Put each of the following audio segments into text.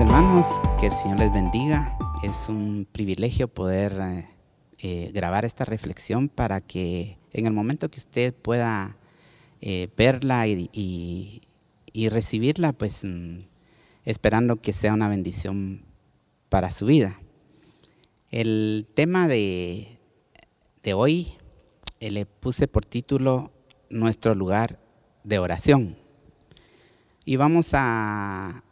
hermanos, que el Señor les bendiga. Es un privilegio poder eh, eh, grabar esta reflexión para que en el momento que usted pueda eh, verla y, recibirla, pues mm, esperando que sea una bendición para su vida. El tema de, de hoy le puse por título Nuestro lugar de oración. Y vamos a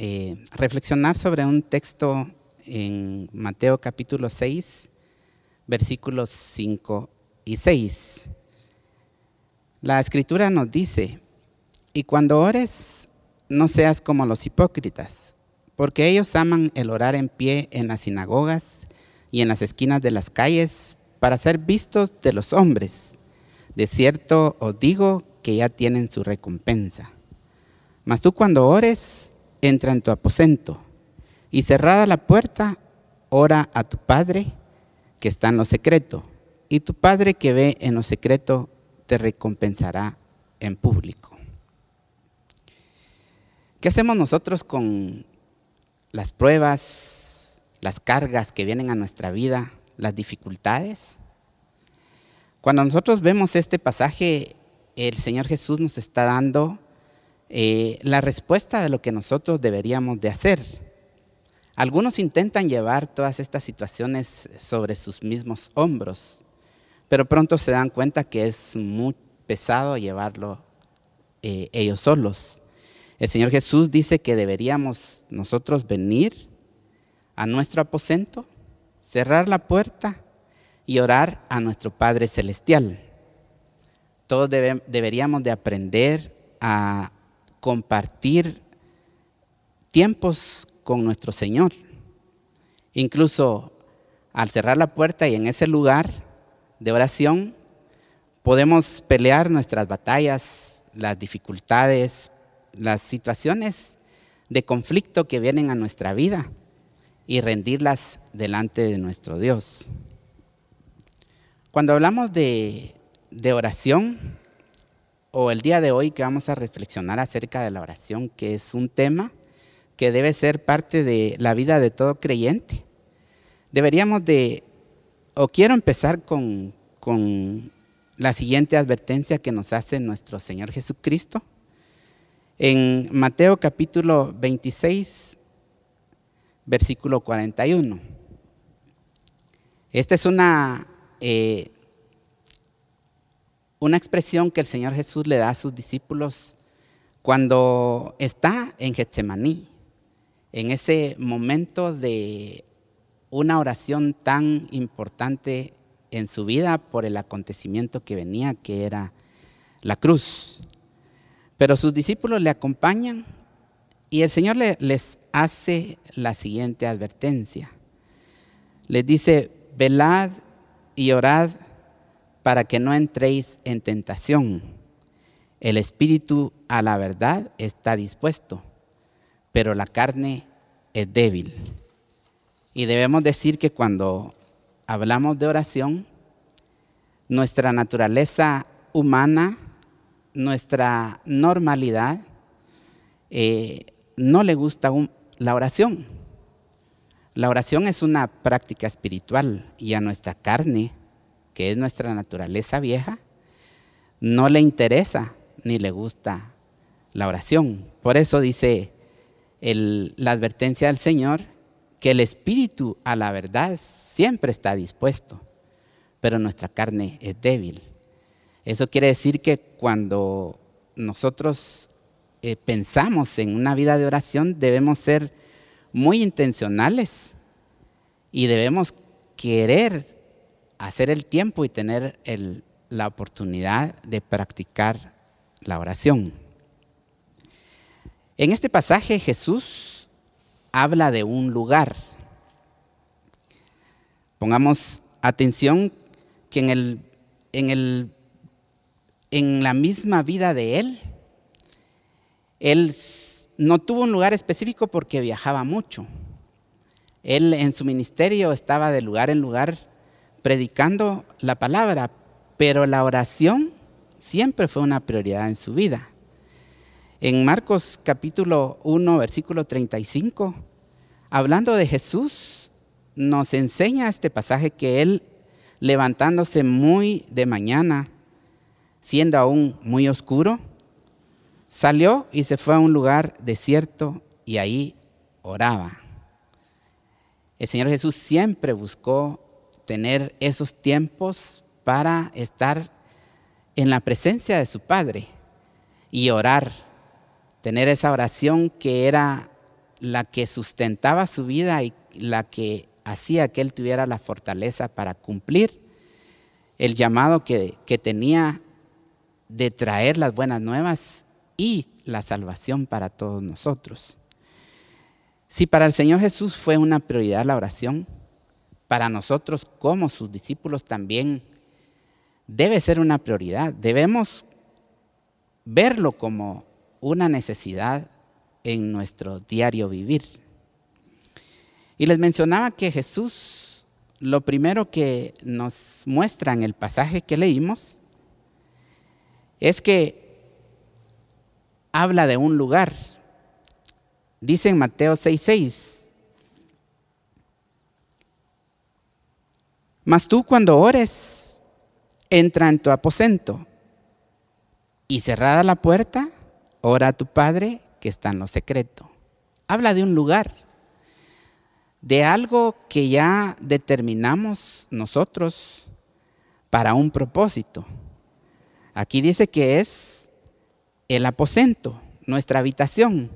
eh, reflexionar sobre un texto en Mateo capítulo 6, versículos 5 y 6. La escritura nos dice, y cuando ores, no seas como los hipócritas, porque ellos aman el orar en pie en las sinagogas y en las esquinas de las calles para ser vistos de los hombres. De cierto os digo que ya tienen su recompensa. Mas tú cuando ores, entra en tu aposento y cerrada la puerta, ora a tu Padre que está en lo secreto, y tu Padre que ve en lo secreto te recompensará en público. ¿Qué hacemos nosotros con las pruebas, las cargas que vienen a nuestra vida, las dificultades? Cuando nosotros vemos este pasaje, el Señor Jesús nos está dando eh, la respuesta de lo que nosotros deberíamos de hacer. Algunos intentan llevar todas estas situaciones sobre sus mismos hombros, pero pronto se dan cuenta que es muy pesado llevarlo eh, ellos solos. El Señor Jesús dice que deberíamos nosotros venir a nuestro aposento, cerrar la puerta y orar a nuestro Padre Celestial. Todos deberíamos de aprender a compartir tiempos con nuestro Señor. Incluso al cerrar la puerta y en ese lugar de oración, podemos pelear nuestras batallas, las dificultades, las situaciones de conflicto que vienen a nuestra vida y rendirlas delante de nuestro Dios. Cuando hablamos de, de oración, o el día de hoy que vamos a reflexionar acerca de la oración, que es un tema que debe ser parte de la vida de todo creyente. Deberíamos de, o quiero empezar con, con la siguiente advertencia que nos hace nuestro Señor Jesucristo. En Mateo capítulo 26, versículo 41. Esta es una eh, una expresión que el Señor Jesús le da a sus discípulos cuando está en Getsemaní, en ese momento de una oración tan importante en su vida por el acontecimiento que venía, que era la cruz. Pero sus discípulos le acompañan y el Señor les hace la siguiente advertencia. Les dice, velad y orad para que no entréis en tentación. El espíritu a la verdad está dispuesto, pero la carne es débil. Y debemos decir que cuando hablamos de oración, nuestra naturaleza humana, nuestra normalidad, eh, no le gusta la oración. La oración es una práctica espiritual y a nuestra carne que es nuestra naturaleza vieja, no le interesa ni le gusta la oración. Por eso dice la advertencia del Señor que el espíritu a la verdad siempre está dispuesto, pero nuestra carne es débil. Eso quiere decir que cuando nosotros eh, pensamos en una vida de oración debemos ser muy intencionales y debemos querer hacer el tiempo y tener la oportunidad de practicar la oración. En este pasaje Jesús habla de un lugar. Pongamos atención que en, el, en, el, en la misma vida de Él, Él no tuvo un lugar específico porque viajaba mucho. Él en su ministerio estaba de lugar en lugar predicando la palabra, pero la oración siempre fue una prioridad en su vida. En Marcos capítulo 1, versículo 35, hablando de Jesús, nos enseña este pasaje que él, levantándose muy de mañana, siendo aún muy oscuro, salió y se fue a un lugar desierto y ahí oraba. El Señor Jesús siempre buscó tener esos tiempos para estar en la presencia de su Padre y orar, tener esa oración que era la que sustentaba su vida y la que hacía que él tuviera la fortaleza para cumplir el llamado que, que tenía de traer las buenas nuevas y la salvación para todos nosotros. Si para el Señor Jesús fue una prioridad la oración, para nosotros como sus discípulos también debe ser una prioridad. Debemos verlo como una necesidad en nuestro diario vivir. Y les mencionaba que Jesús, lo primero que nos muestra en el pasaje que leímos, es que habla de un lugar. Dice en Mateo 6:6, mas tú cuando ores, entra en tu aposento y cerrada la puerta, ora a tu Padre que está en lo secreto. Habla de un lugar, de algo que ya determinamos nosotros para un propósito. Aquí dice que es el aposento, nuestra habitación.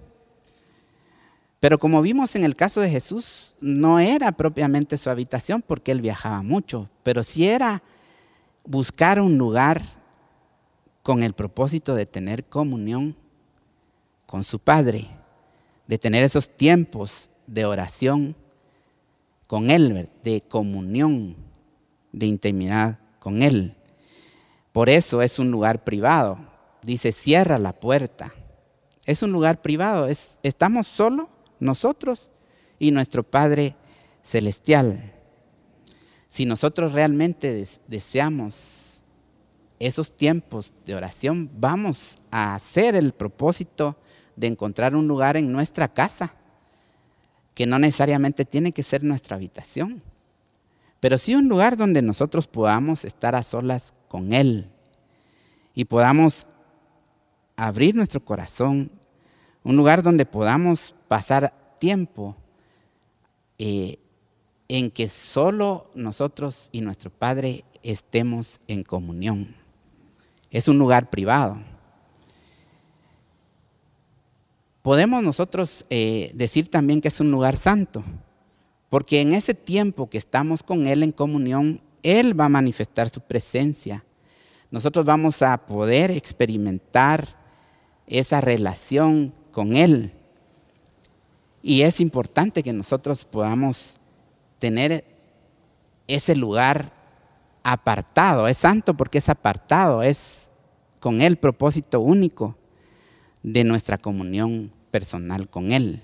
Pero como vimos en el caso de Jesús, no era propiamente su habitación porque él viajaba mucho, pero sí era buscar un lugar con el propósito de tener comunión con su Padre, de tener esos tiempos de oración con Él, de comunión, de intimidad con Él. Por eso es un lugar privado. Dice, cierra la puerta. Es un lugar privado. Es, estamos solo nosotros y nuestro Padre Celestial. Si nosotros realmente deseamos esos tiempos de oración, vamos a hacer el propósito de encontrar un lugar en nuestra casa, que no necesariamente tiene que ser nuestra habitación, pero sí un lugar donde nosotros podamos estar a solas con Él y podamos abrir nuestro corazón, un lugar donde podamos pasar tiempo eh, en que solo nosotros y nuestro Padre estemos en comunión. Es un lugar privado. Podemos nosotros eh, decir también que es un lugar santo, porque en ese tiempo que estamos con Él en comunión, Él va a manifestar su presencia. Nosotros vamos a poder experimentar esa relación con Él. Y es importante que nosotros podamos tener ese lugar apartado. Es santo porque es apartado, es con Él propósito único de nuestra comunión personal con Él.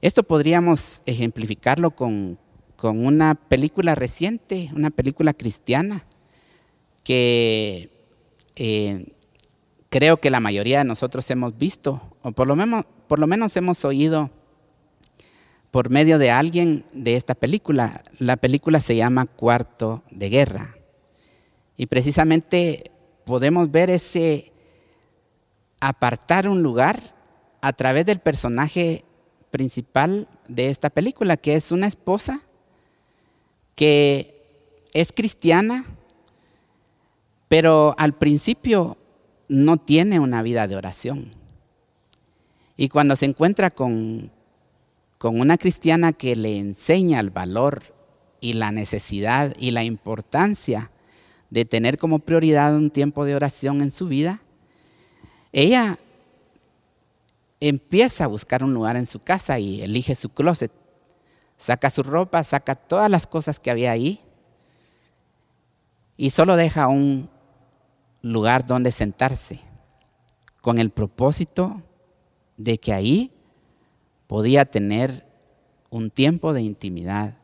Esto podríamos ejemplificarlo con, una película reciente, una película cristiana, que eh, creo que la mayoría de nosotros hemos visto, o por lo, menos, por lo menos hemos oído por medio de alguien de esta película. La película se llama Cuarto de Guerra. Y precisamente podemos ver ese apartar un lugar a través del personaje principal de esta película, que es una esposa que es cristiana, pero al principio no tiene una vida de oración. Y cuando se encuentra con, con una cristiana que le enseña el valor y la necesidad y la importancia de tener como prioridad un tiempo de oración en su vida, ella empieza a buscar un lugar en su casa y elige su closet. Saca su ropa, saca todas las cosas que había ahí y solo deja un lugar donde sentarse con el propósito de que ahí podía tener un tiempo de intimidad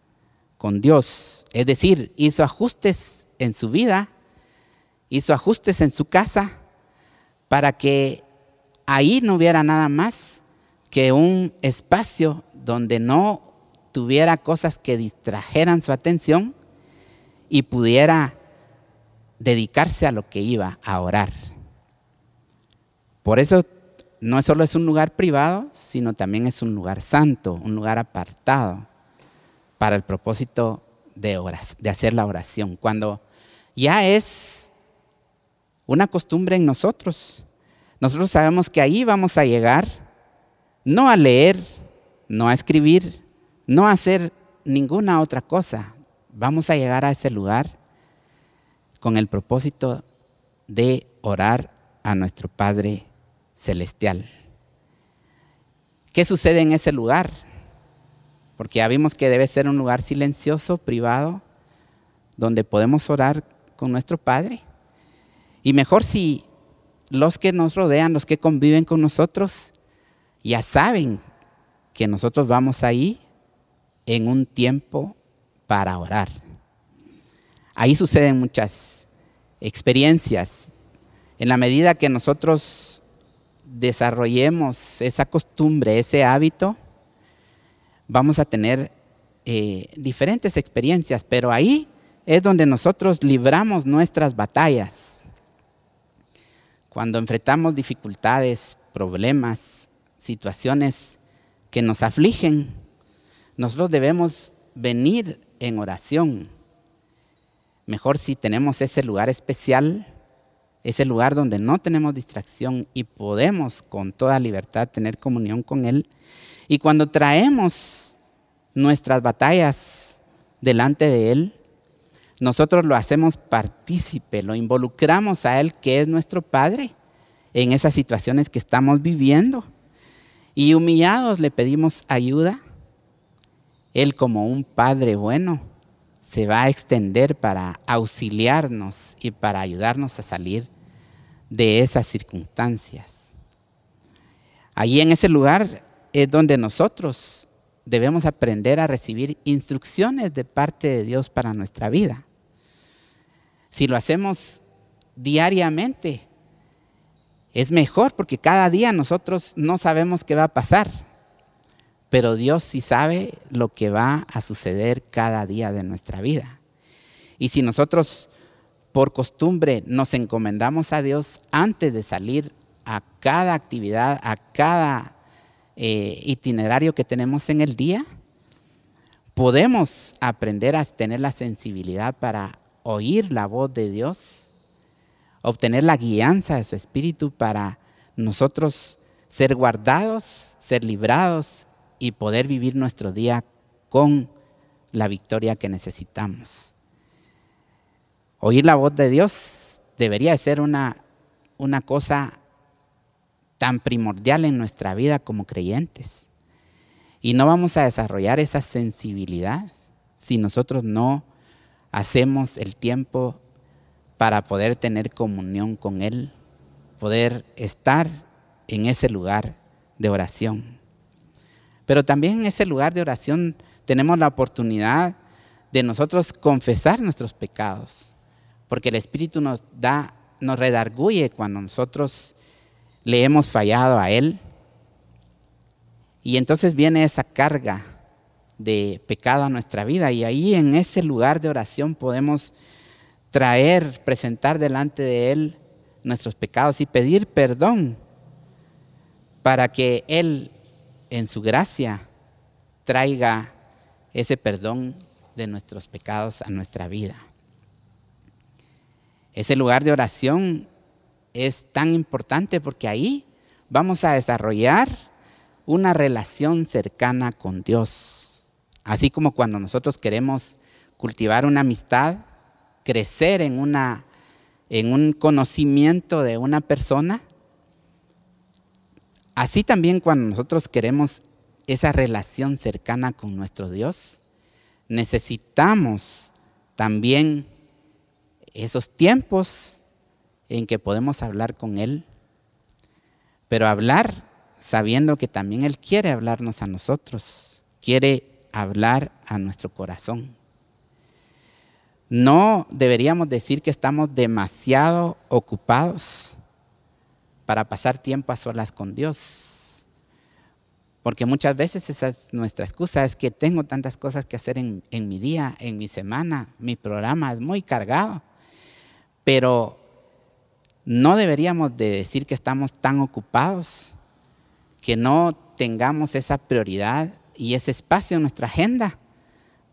con Dios. Es decir, hizo ajustes en su vida, hizo ajustes en su casa para que ahí no hubiera nada más que un espacio donde no tuviera cosas que distrajeran su atención y pudiera dedicarse a lo que iba a orar. Por eso no solo es un lugar privado, sino también es un lugar santo, un lugar apartado para el propósito de, de hacer la oración. Cuando ya es una costumbre en nosotros, nosotros sabemos que ahí vamos a llegar no a leer, no a escribir, no a hacer ninguna otra cosa. Vamos a llegar a ese lugar con el propósito de orar a nuestro Padre Celestial. ¿Qué sucede en ese lugar? Porque ya vimos que debe ser un lugar silencioso, privado, donde podemos orar con nuestro Padre. Y mejor si los que nos rodean, los que conviven con nosotros, ya saben que nosotros vamos ahí en un tiempo para orar. Ahí suceden muchas experiencias. En la medida que nosotros desarrollemos esa costumbre, ese hábito, vamos a tener eh, diferentes experiencias, pero ahí es donde nosotros libramos nuestras batallas. Cuando enfrentamos dificultades, problemas, situaciones que nos afligen, nosotros debemos venir en oración. Mejor si tenemos ese lugar especial, ese lugar donde no tenemos distracción y podemos con toda libertad tener comunión con Él. Y cuando traemos nuestras batallas delante de Él, nosotros lo hacemos partícipe, lo involucramos a Él, que es nuestro Padre, en esas situaciones que estamos viviendo y humillados le pedimos ayuda, Él como un Padre bueno se va a extender para auxiliarnos y para ayudarnos a salir de esas circunstancias. Allí en ese lugar es donde nosotros debemos aprender a recibir instrucciones de parte de Dios para nuestra vida. Si lo hacemos diariamente, es mejor porque cada día nosotros no sabemos qué va a pasar, pero Dios sí sabe lo que va a suceder cada día de nuestra vida. Y si nosotros por costumbre nos encomendamos a Dios antes de salir a cada actividad, a cada eh, itinerario que tenemos en el día, podemos aprender a tener la sensibilidad para oír la voz de Dios obtener la guianza de su Espíritu para nosotros ser guardados, ser librados y poder vivir nuestro día con la victoria que necesitamos. Oír la voz de Dios debería ser una, una cosa tan primordial en nuestra vida como creyentes. Y no vamos a desarrollar esa sensibilidad si nosotros no hacemos el tiempo para poder tener comunión con Él, poder estar en ese lugar de oración. Pero también en ese lugar de oración tenemos la oportunidad de nosotros confesar nuestros pecados, porque el Espíritu nos da, nos redarguye cuando nosotros le hemos fallado a Él. Y entonces viene esa carga de pecado a nuestra vida y ahí en ese lugar de oración podemos traer, presentar delante de Él nuestros pecados y pedir perdón para que Él en su gracia traiga ese perdón de nuestros pecados a nuestra vida. Ese lugar de oración es tan importante porque ahí vamos a desarrollar una relación cercana con Dios. Así como cuando nosotros queremos cultivar una amistad, crecer en, una, en un conocimiento de una persona, así también cuando nosotros queremos esa relación cercana con nuestro Dios, necesitamos también esos tiempos en que podemos hablar con Él, pero hablar sabiendo que también Él quiere hablarnos a nosotros, quiere hablar a nuestro corazón. No deberíamos decir que estamos demasiado ocupados para pasar tiempo a solas con Dios. Porque muchas veces esa es nuestra excusa, es que tengo tantas cosas que hacer en, en mi día, en mi semana, mi programa es muy cargado. Pero no deberíamos de decir que estamos tan ocupados, que no tengamos esa prioridad y ese espacio en nuestra agenda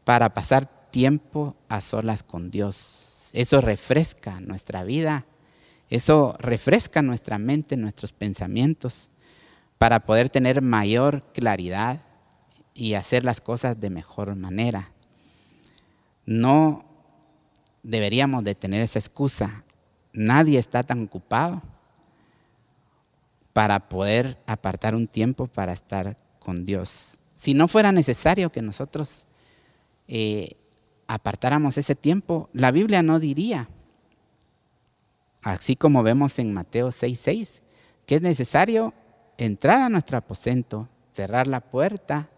para pasar tiempo a solas con Dios. Eso refresca nuestra vida, eso refresca nuestra mente, nuestros pensamientos, para poder tener mayor claridad y hacer las cosas de mejor manera. No deberíamos de tener esa excusa. Nadie está tan ocupado para poder apartar un tiempo para estar con Dios. Si no fuera necesario que nosotros eh, apartáramos ese tiempo, la Biblia no diría, así como vemos en Mateo 6:6, que es necesario entrar a nuestro aposento, cerrar la puerta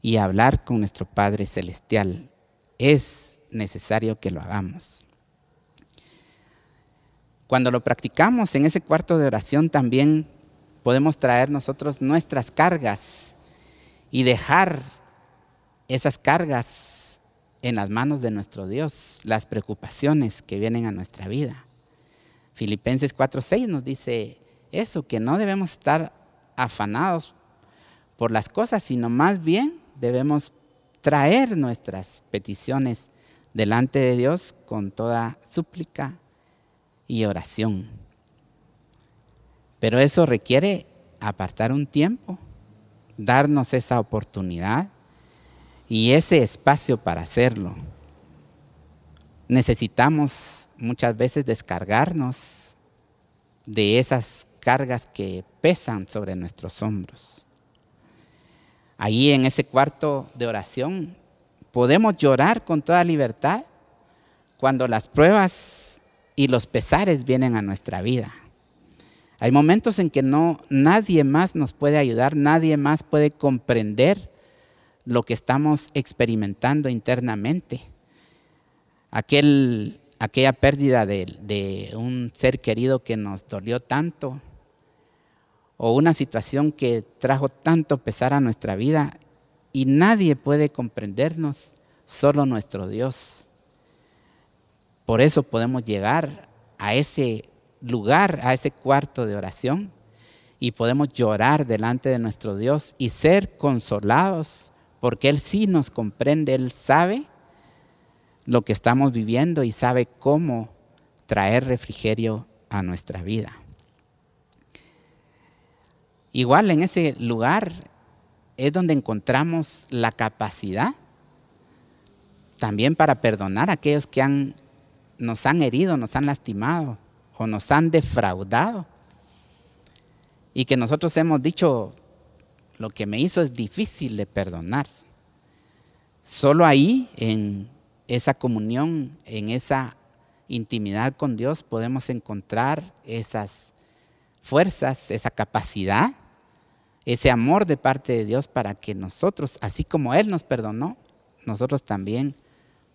y hablar con nuestro Padre Celestial. Es necesario que lo hagamos. Cuando lo practicamos en ese cuarto de oración también podemos traer nosotros nuestras cargas y dejar esas cargas en las manos de nuestro Dios, las preocupaciones que vienen a nuestra vida. Filipenses 4:6 nos dice eso, que no debemos estar afanados por las cosas, sino más bien debemos traer nuestras peticiones delante de Dios con toda súplica y oración. Pero eso requiere apartar un tiempo, darnos esa oportunidad y ese espacio para hacerlo. Necesitamos muchas veces descargarnos de esas cargas que pesan sobre nuestros hombros. Allí en ese cuarto de oración podemos llorar con toda libertad cuando las pruebas y los pesares vienen a nuestra vida. Hay momentos en que no nadie más nos puede ayudar, nadie más puede comprender lo que estamos experimentando internamente. Aquel, aquella pérdida de, un ser querido que nos dolió tanto, o una situación que trajo tanto pesar a nuestra vida y nadie puede comprendernos, solo nuestro Dios. Por eso podemos llegar a ese lugar, a ese cuarto de oración y podemos llorar delante de nuestro Dios y ser consolados porque Él sí nos comprende, Él sabe lo que estamos viviendo y sabe cómo traer refrigerio a nuestra vida. Igual en ese lugar es donde encontramos la capacidad también para perdonar a aquellos que han, nos han herido, nos han lastimado o nos han defraudado. Y que nosotros hemos dicho, lo que me hizo es difícil de perdonar. Solo ahí, en esa comunión, en esa intimidad con Dios, podemos encontrar esas fuerzas, esa capacidad ese amor de parte de Dios para que nosotros, así como Él nos perdonó, nosotros también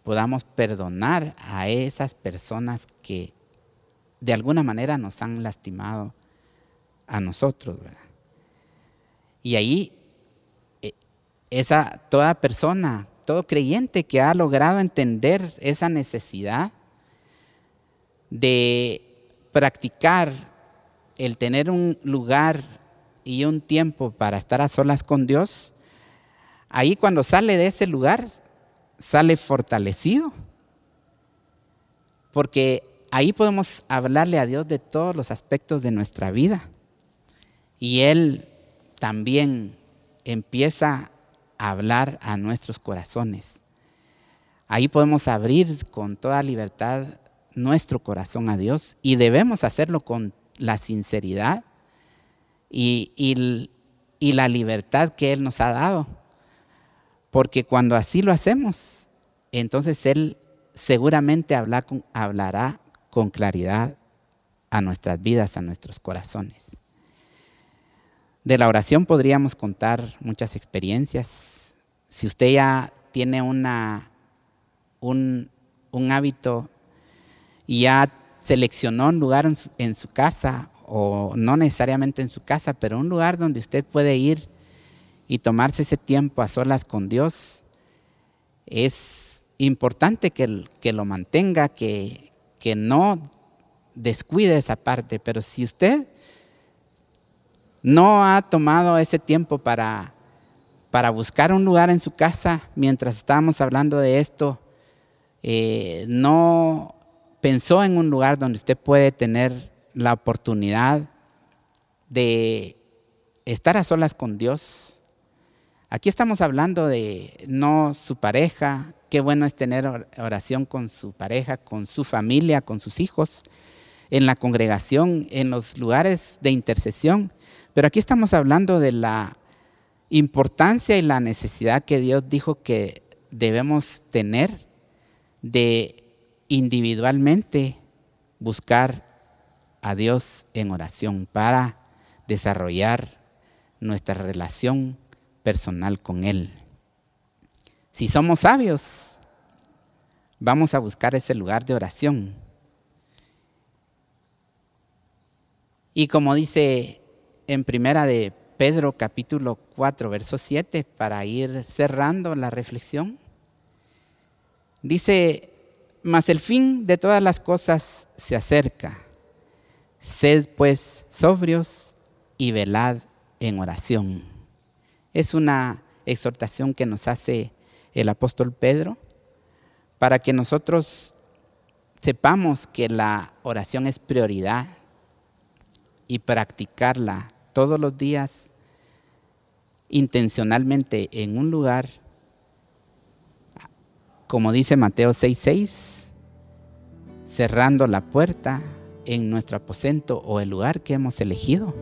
podamos perdonar a esas personas que de alguna manera nos han lastimado a nosotros. Y ahí, eh, esa, toda persona, todo creyente que ha logrado entender esa necesidad de practicar el tener un lugar y un tiempo para estar a solas con Dios, ahí cuando sale de ese lugar, sale fortalecido. Porque ahí podemos hablarle a Dios de todos los aspectos de nuestra vida. Y Él también empieza hablar a nuestros corazones. Ahí podemos abrir con toda libertad nuestro corazón a Dios y debemos hacerlo con la sinceridad y, la libertad que Él nos ha dado. Porque cuando así lo hacemos, entonces Él seguramente hablará con claridad a nuestras vidas, a nuestros corazones. De la oración podríamos contar muchas experiencias. Si usted ya tiene una, un, hábito y ya seleccionó un lugar en su casa o no necesariamente en su casa, pero un lugar donde usted puede ir y tomarse ese tiempo a solas con Dios, es importante que, que lo mantenga, que, que no descuide esa parte, pero si usted no ha tomado ese tiempo para, para buscar un lugar en su casa mientras estábamos hablando de esto, eh, no pensó en un lugar donde usted puede tener la oportunidad de estar a solas con Dios. Aquí estamos hablando de no su pareja, qué bueno es tener oración con su pareja, con su familia, con sus hijos, en la congregación, en los lugares de intercesión. Pero aquí estamos hablando de la importancia y la necesidad que Dios dijo que debemos tener de individualmente buscar a Dios en oración para desarrollar nuestra relación personal con Él. Si somos sabios, vamos a buscar ese lugar de oración. Y como dice en primera de Pedro capítulo 4, verso 7, para ir cerrando la reflexión, dice, mas el fin de todas las cosas se acerca. Sed pues sobrios y velad en oración. Es una exhortación que nos hace el apóstol Pedro para que nosotros sepamos que la oración es prioridad y practicarla todos los días intencionalmente en un lugar, como dice Mateo 6:6, cerrando la puerta en nuestro aposento o el lugar que hemos elegido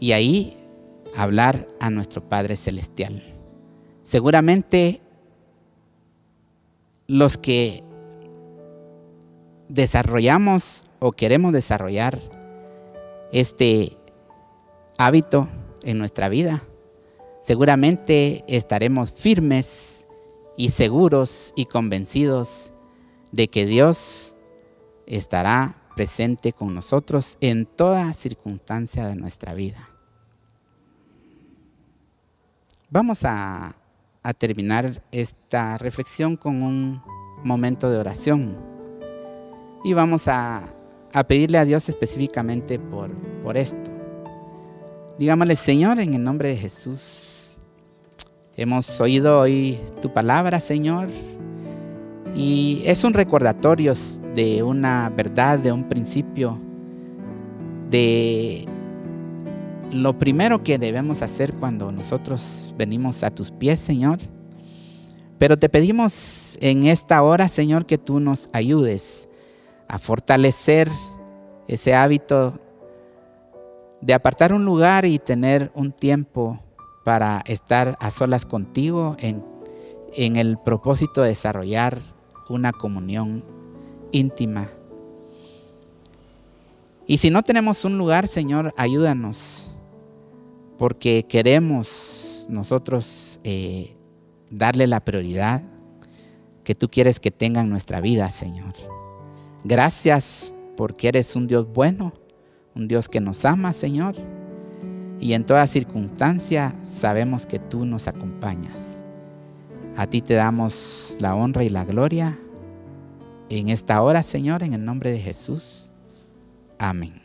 y ahí hablar a nuestro Padre Celestial. Seguramente los que desarrollamos o queremos desarrollar este hábito en nuestra vida, seguramente estaremos firmes y seguros y convencidos de que Dios estará presente con nosotros en toda circunstancia de nuestra vida. Vamos a, terminar esta reflexión con un momento de oración y vamos a, pedirle a Dios específicamente por, por esto. Digámosle, Señor, en el nombre de Jesús, hemos oído hoy tu palabra, Señor, y es un recordatorio de una verdad, de un principio, de lo primero que debemos hacer cuando nosotros venimos a tus pies, Señor. Pero te pedimos en esta hora, Señor, que tú nos ayudes a fortalecer ese hábito de apartar un lugar y tener un tiempo para estar a solas contigo en, el propósito de desarrollar una comunión íntima. Y si no tenemos un lugar, Señor, ayúdanos, porque queremos nosotros eh, darle la prioridad que tú quieres que tenga en nuestra vida, Señor. Gracias porque eres un Dios bueno, un Dios que nos ama, Señor. Y en toda circunstancia sabemos que tú nos acompañas. A ti te damos la honra y la gloria en esta hora, Señor, en el nombre de Jesús. Amén.